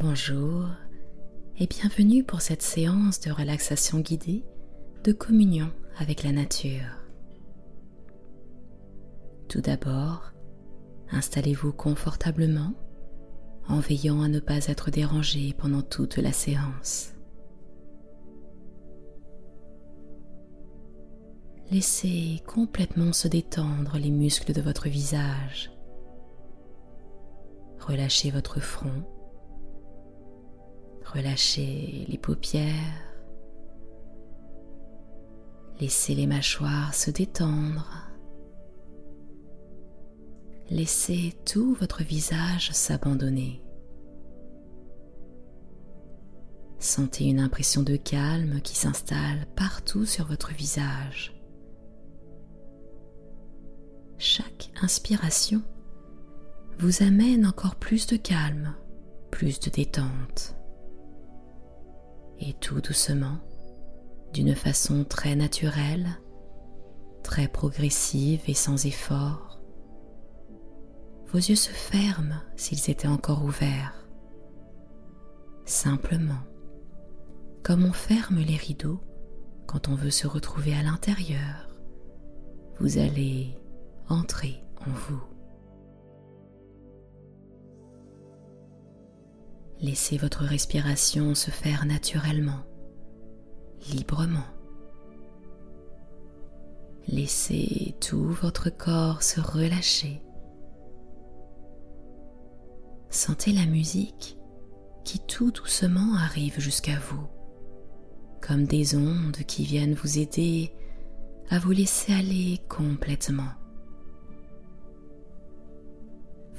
Bonjour et bienvenue pour cette séance de relaxation guidée de communion avec la nature. Tout d'abord, installez-vous confortablement en veillant à ne pas être dérangé pendant toute la séance. Laissez complètement se détendre les muscles de votre visage. Relâchez votre front. Relâchez les paupières. Laissez les mâchoires se détendre. Laissez tout votre visage s'abandonner. Sentez une impression de calme qui s'installe partout sur votre visage. Chaque inspiration vous amène encore plus de calme, plus de détente. Et tout doucement, d'une façon très naturelle, très progressive et sans effort, vos yeux se ferment s'ils étaient encore ouverts. Simplement, comme on ferme les rideaux quand on veut se retrouver à l'intérieur, vous allez entrer en vous. Laissez votre respiration se faire naturellement, librement. Laissez tout votre corps se relâcher. Sentez la musique qui tout doucement arrive jusqu'à vous, comme des ondes qui viennent vous aider à vous laisser aller complètement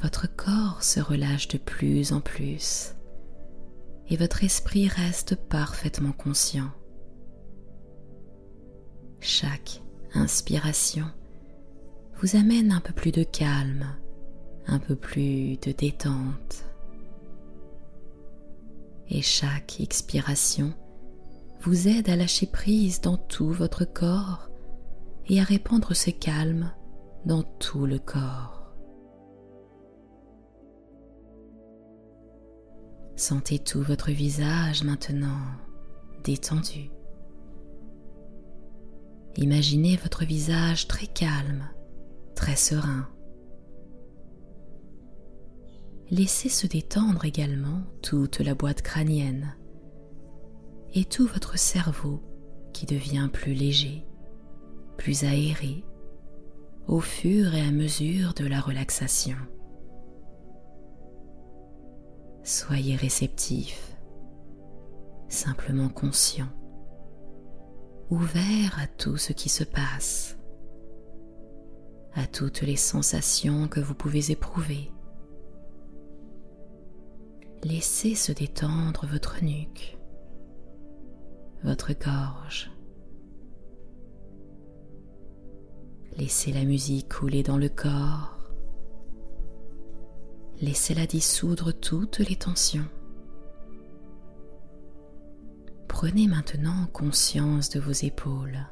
votre corps se relâche de plus en plus et votre esprit reste parfaitement conscient. Chaque inspiration vous amène un peu plus de calme, un peu plus de détente. Et chaque expiration vous aide à lâcher prise dans tout votre corps et à répandre ce calme dans tout le corps. Sentez tout votre visage maintenant détendu. Imaginez votre visage très calme, très serein. Laissez se détendre également toute la boîte crânienne et tout votre cerveau qui devient plus léger, plus aéré au fur et à mesure de la relaxation. Soyez réceptif, simplement conscient, ouvert à tout ce qui se passe, à toutes les sensations que vous pouvez éprouver. Laissez se détendre votre nuque, votre gorge. Laissez la musique couler dans le corps Laissez-la dissoudre toutes les tensions. Prenez maintenant conscience de vos épaules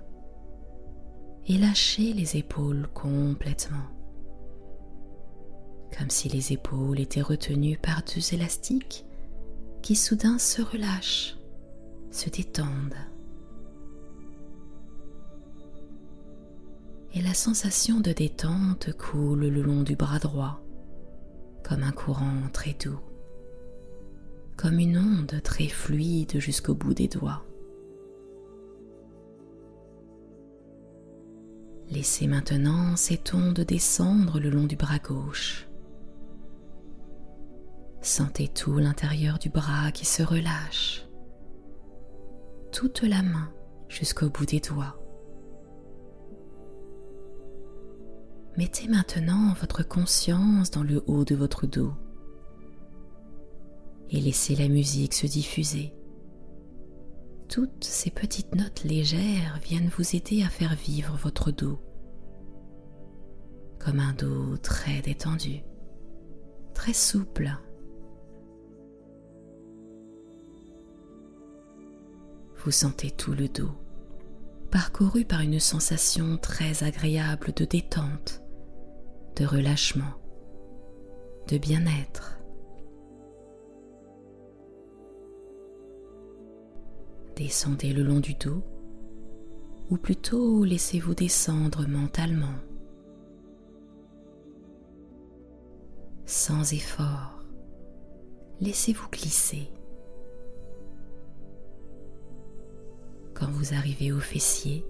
et lâchez les épaules complètement, comme si les épaules étaient retenues par deux élastiques qui soudain se relâchent, se détendent. Et la sensation de détente coule le long du bras droit comme un courant très doux, comme une onde très fluide jusqu'au bout des doigts. Laissez maintenant cette onde descendre le long du bras gauche. Sentez tout l'intérieur du bras qui se relâche, toute la main jusqu'au bout des doigts. Mettez maintenant votre conscience dans le haut de votre dos et laissez la musique se diffuser. Toutes ces petites notes légères viennent vous aider à faire vivre votre dos comme un dos très détendu, très souple. Vous sentez tout le dos parcouru par une sensation très agréable de détente de relâchement, de bien-être. Descendez le long du dos, ou plutôt laissez-vous descendre mentalement, sans effort. Laissez-vous glisser. Quand vous arrivez au fessier,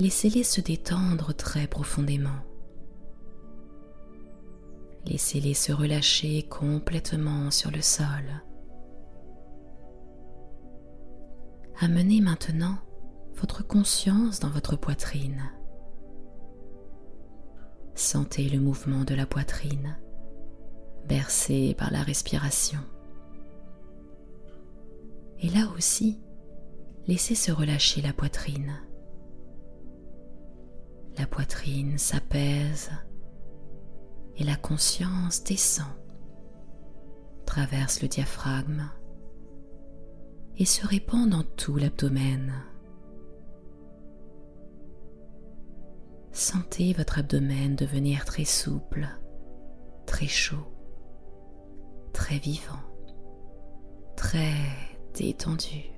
laissez-les se détendre très profondément. Laissez-les se relâcher complètement sur le sol. Amenez maintenant votre conscience dans votre poitrine. Sentez le mouvement de la poitrine, bercé par la respiration. Et là aussi, laissez se relâcher la poitrine. La poitrine s'apaise et la conscience descend, traverse le diaphragme et se répand dans tout l'abdomen. Sentez votre abdomen devenir très souple, très chaud, très vivant, très détendu.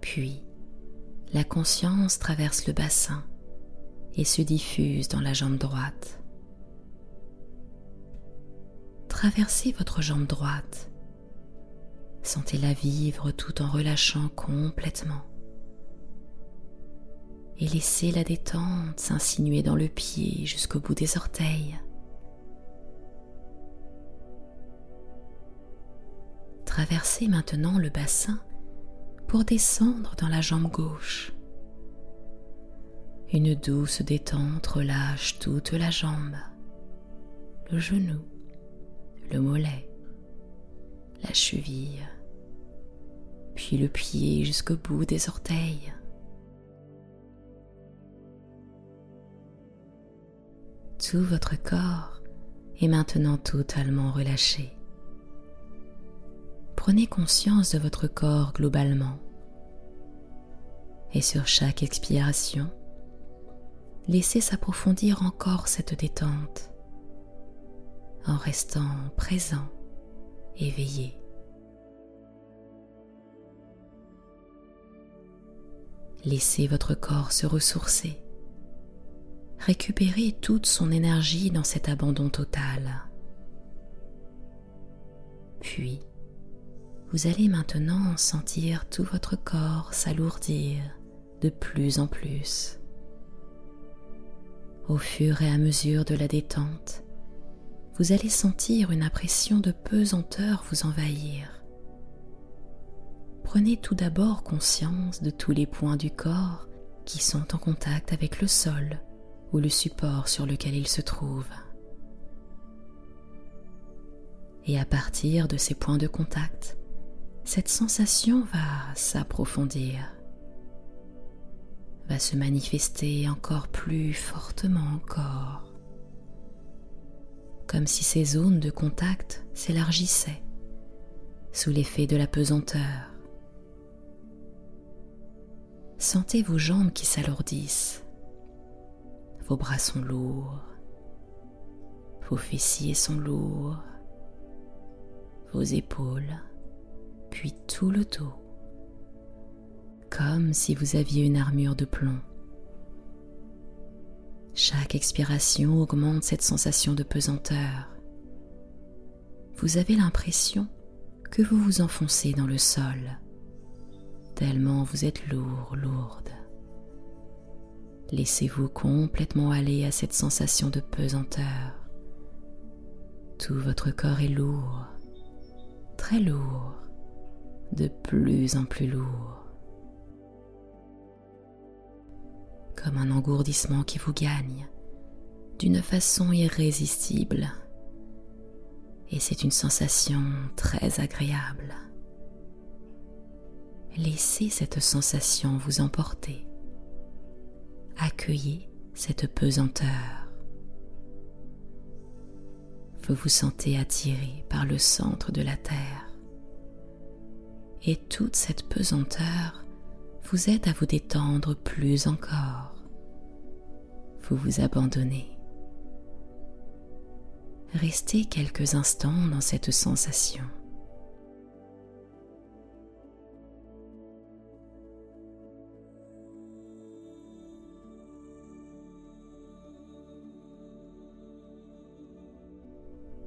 Puis, la conscience traverse le bassin et se diffuse dans la jambe droite. Traversez votre jambe droite. Sentez-la vivre tout en relâchant complètement. Et laissez la détente s'insinuer dans le pied jusqu'au bout des orteils. Traversez maintenant le bassin pour descendre dans la jambe gauche. Une douce détente relâche toute la jambe, le genou, le mollet, la cheville, puis le pied jusqu'au bout des orteils. Tout votre corps est maintenant totalement relâché. Prenez conscience de votre corps globalement et sur chaque expiration, laissez s'approfondir encore cette détente en restant présent, éveillé. Laissez votre corps se ressourcer, récupérer toute son énergie dans cet abandon total. Puis, vous allez maintenant sentir tout votre corps s'alourdir de plus en plus. Au fur et à mesure de la détente, vous allez sentir une impression de pesanteur vous envahir. Prenez tout d'abord conscience de tous les points du corps qui sont en contact avec le sol ou le support sur lequel ils se trouvent. Et à partir de ces points de contact, cette sensation va s'approfondir va se manifester encore plus fortement encore, comme si ces zones de contact s'élargissaient sous l'effet de la pesanteur. Sentez vos jambes qui s'alourdissent, vos bras sont lourds, vos fessiers sont lourds, vos épaules, puis tout le dos comme si vous aviez une armure de plomb. Chaque expiration augmente cette sensation de pesanteur. Vous avez l'impression que vous vous enfoncez dans le sol, tellement vous êtes lourd, lourde. Laissez-vous complètement aller à cette sensation de pesanteur. Tout votre corps est lourd, très lourd, de plus en plus lourd. Comme un engourdissement qui vous gagne d'une façon irrésistible. Et c'est une sensation très agréable. Laissez cette sensation vous emporter. Accueillez cette pesanteur. Vous vous sentez attiré par le centre de la Terre. Et toute cette pesanteur vous aide à vous détendre plus encore vous abandonnez. Restez quelques instants dans cette sensation.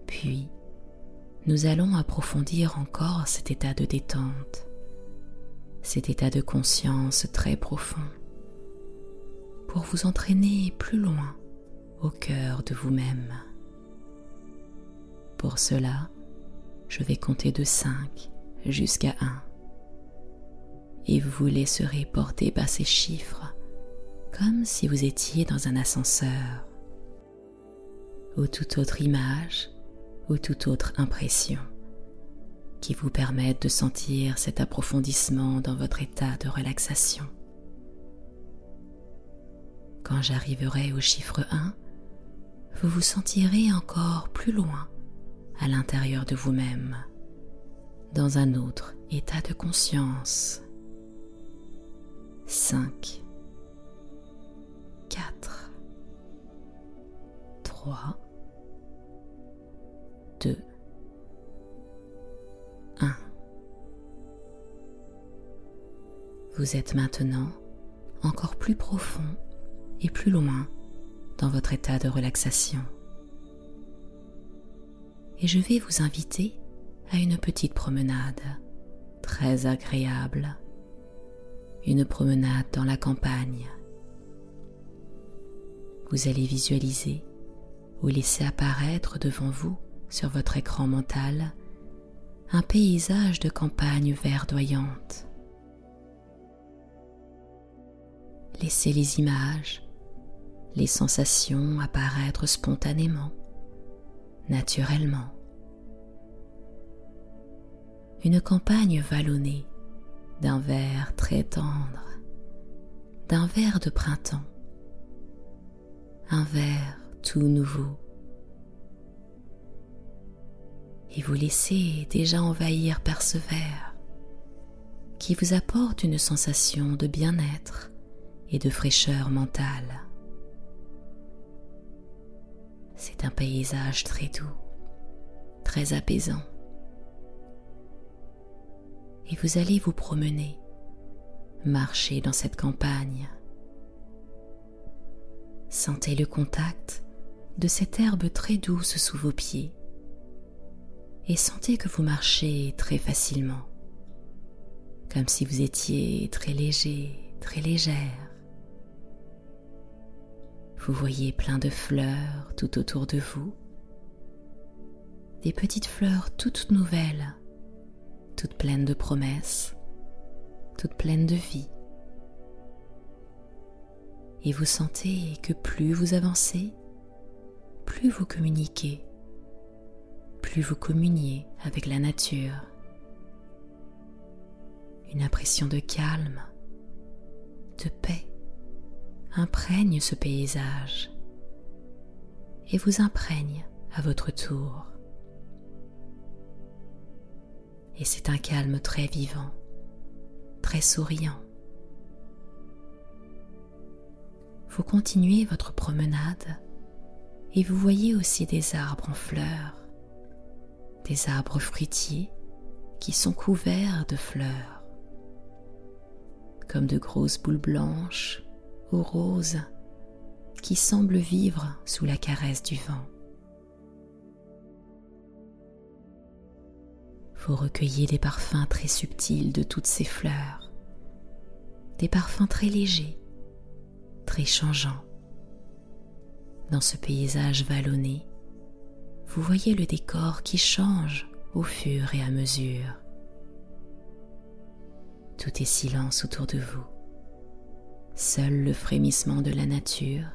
Puis, nous allons approfondir encore cet état de détente, cet état de conscience très profond pour vous entraîner plus loin au cœur de vous-même. Pour cela, je vais compter de 5 jusqu'à 1 et vous laisserez porter par ces chiffres comme si vous étiez dans un ascenseur ou toute autre image ou toute autre impression qui vous permette de sentir cet approfondissement dans votre état de relaxation. Quand j'arriverai au chiffre 1, vous vous sentirez encore plus loin à l'intérieur de vous-même, dans un autre état de conscience. 5, 4, 3, 2, 1. Vous êtes maintenant encore plus profond et plus loin dans votre état de relaxation. Et je vais vous inviter à une petite promenade très agréable, une promenade dans la campagne. Vous allez visualiser ou laisser apparaître devant vous sur votre écran mental un paysage de campagne verdoyante. Laissez les images les sensations apparaître spontanément, naturellement. Une campagne vallonnée d'un vert très tendre, d'un vert de printemps, un vert tout nouveau. Et vous laissez déjà envahir par ce vert qui vous apporte une sensation de bien-être et de fraîcheur mentale. C'est un paysage très doux, très apaisant. Et vous allez vous promener, marcher dans cette campagne. Sentez le contact de cette herbe très douce sous vos pieds et sentez que vous marchez très facilement, comme si vous étiez très léger, très légère. Vous voyez plein de fleurs tout autour de vous, des petites fleurs toutes nouvelles, toutes pleines de promesses, toutes pleines de vie. Et vous sentez que plus vous avancez, plus vous communiquez, plus vous communiez avec la nature. Une impression de calme, de paix imprègne ce paysage et vous imprègne à votre tour. Et c'est un calme très vivant, très souriant. Vous continuez votre promenade et vous voyez aussi des arbres en fleurs, des arbres fruitiers qui sont couverts de fleurs, comme de grosses boules blanches rose qui semble vivre sous la caresse du vent. Vous recueillez des parfums très subtils de toutes ces fleurs, des parfums très légers, très changeants. Dans ce paysage vallonné, vous voyez le décor qui change au fur et à mesure. Tout est silence autour de vous. Seul le frémissement de la nature,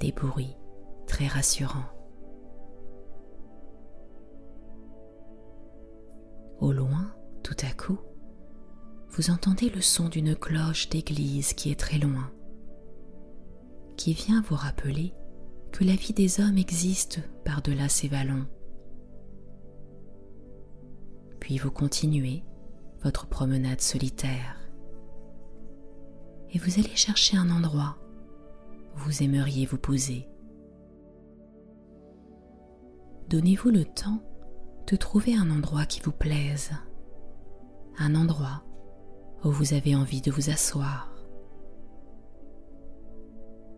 des bruits très rassurants. Au loin, tout à coup, vous entendez le son d'une cloche d'église qui est très loin, qui vient vous rappeler que la vie des hommes existe par-delà ces vallons. Puis vous continuez votre promenade solitaire et vous allez chercher un endroit où vous aimeriez vous poser. Donnez-vous le temps de trouver un endroit qui vous plaise, un endroit où vous avez envie de vous asseoir.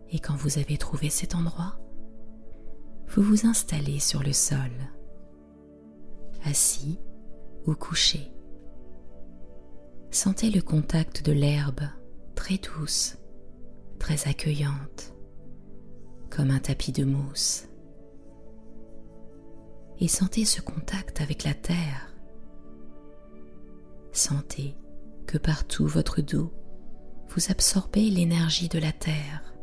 Et quand vous avez trouvé cet endroit, vous vous installez sur le sol assis ou couché. Sentez le contact de l'herbe très douce, très accueillante, comme un tapis de mousse. Et sentez ce contact avec la terre. Sentez que partout votre dos, vous absorbez l'énergie de la terre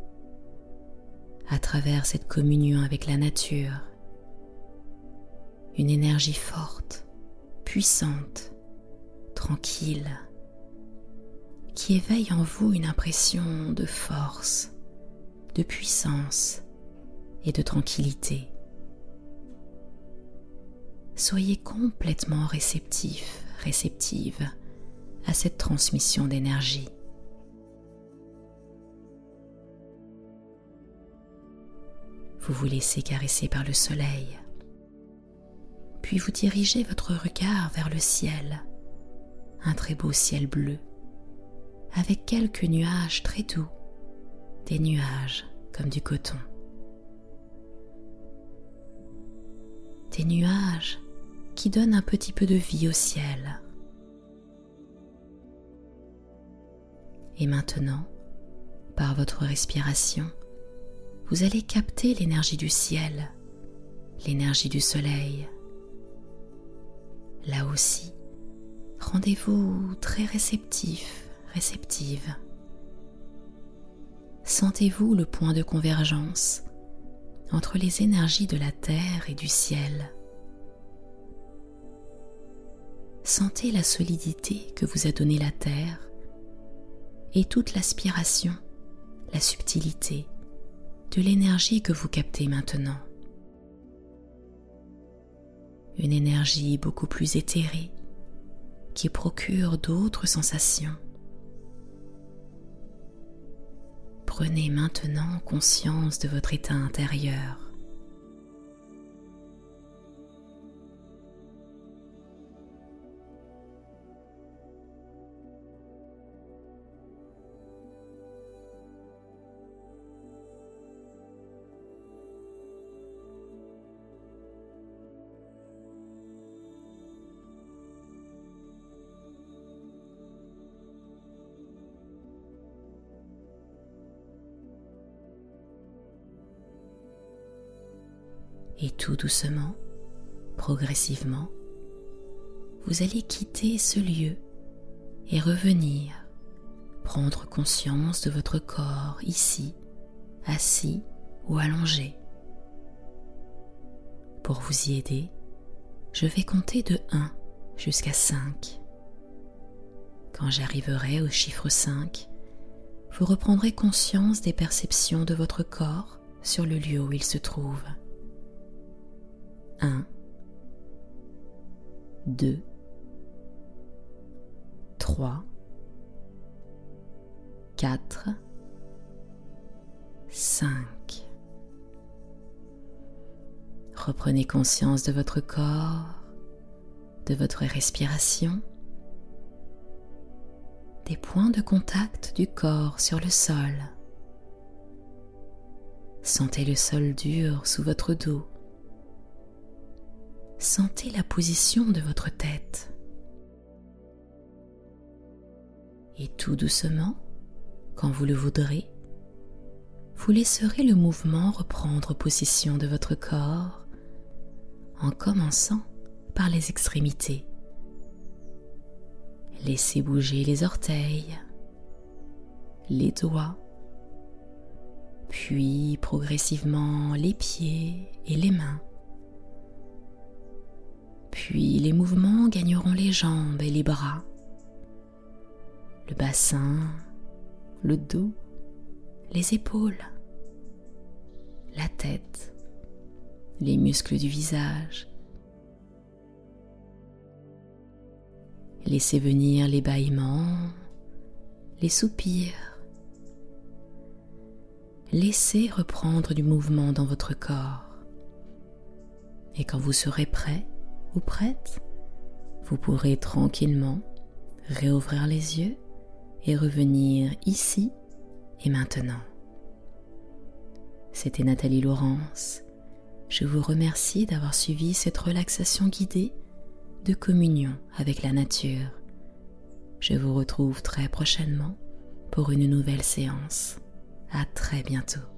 à travers cette communion avec la nature. Une énergie forte, puissante, tranquille, qui éveille en vous une impression de force, de puissance et de tranquillité. Soyez complètement réceptif, réceptive à cette transmission d'énergie. Vous vous laissez caresser par le soleil, puis vous dirigez votre regard vers le ciel, un très beau ciel bleu avec quelques nuages très doux, des nuages comme du coton. Des nuages qui donnent un petit peu de vie au ciel. Et maintenant, par votre respiration, vous allez capter l'énergie du ciel, l'énergie du soleil. Là aussi, rendez-vous très réceptif réceptive. Sentez-vous le point de convergence entre les énergies de la terre et du ciel. Sentez la solidité que vous a donnée la terre et toute l'aspiration, la subtilité de l'énergie que vous captez maintenant. Une énergie beaucoup plus éthérée qui procure d'autres sensations. Prenez maintenant conscience de votre état intérieur. Et tout doucement, progressivement, vous allez quitter ce lieu et revenir prendre conscience de votre corps ici, assis ou allongé. Pour vous y aider, je vais compter de 1 jusqu'à 5. Quand j'arriverai au chiffre 5, vous reprendrez conscience des perceptions de votre corps sur le lieu où il se trouve. 1, 2, 3, 4, 5. Reprenez conscience de votre corps, de votre respiration, des points de contact du corps sur le sol. Sentez le sol dur sous votre dos sentez la position de votre tête. Et tout doucement, quand vous le voudrez, vous laisserez le mouvement reprendre possession de votre corps en commençant par les extrémités. Laissez bouger les orteils, les doigts, puis progressivement les pieds et les mains. Puis les mouvements gagneront les jambes et les bras, le bassin, le dos, les épaules, la tête, les muscles du visage. Laissez venir les bâillements, les soupirs. Laissez reprendre du mouvement dans votre corps. Et quand vous serez prêt, ou prête, vous pourrez tranquillement réouvrir les yeux et revenir ici et maintenant. C'était Nathalie Laurence. Je vous remercie d'avoir suivi cette relaxation guidée de communion avec la nature. Je vous retrouve très prochainement pour une nouvelle séance. À très bientôt.